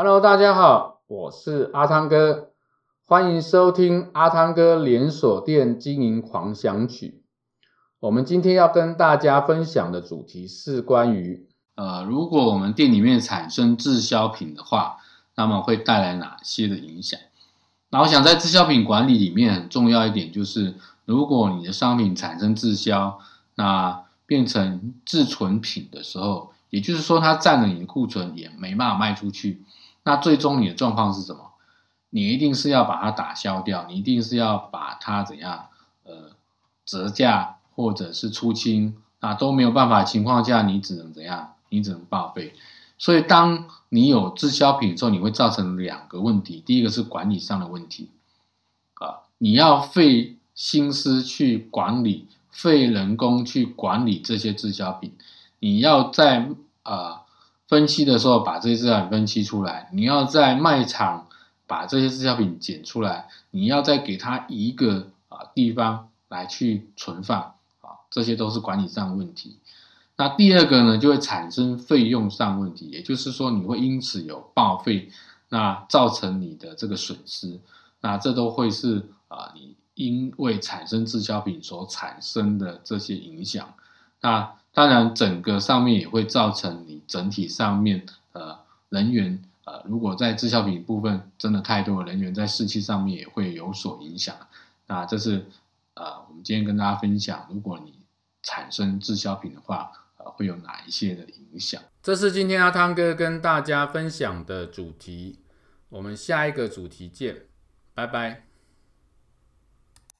Hello，大家好，我是阿汤哥，欢迎收听阿汤哥连锁店经营狂想曲。我们今天要跟大家分享的主题是关于，呃，如果我们店里面产生滞销品的话，那么会带来哪些的影响？那我想在滞销品管理里面很重要一点就是，如果你的商品产生滞销，那变成滞存品的时候，也就是说它占了你的库存，也没办法卖出去，那最终你的状况是什么？你一定是要把它打消掉，你一定是要把它怎样？呃，折价或者是出清，那都没有办法情况下，你只能怎样？你只能报废。所以，当你有滞销品之后，你会造成两个问题。第一个是管理上的问题，啊，你要费心思去管理，费人工去管理这些滞销品。你要在啊分期的时候把这些资产分期出来，你要在卖场把这些滞销品捡出来，你要再给他一个啊地方来去存放，啊，这些都是管理上的问题。那第二个呢，就会产生费用上问题，也就是说你会因此有报废，那造成你的这个损失，那这都会是啊你因为产生滞销品所产生的这些影响。那当然整个上面也会造成整体上面呃人员呃如果在滞销品部分真的太多，人员在士气上面也会有所影响。那这是呃我们今天跟大家分享，如果你产生滞销品的话。呃会有哪一些的影响？这是今天阿汤哥跟大家分享的主题，我们下一个主题见，拜拜。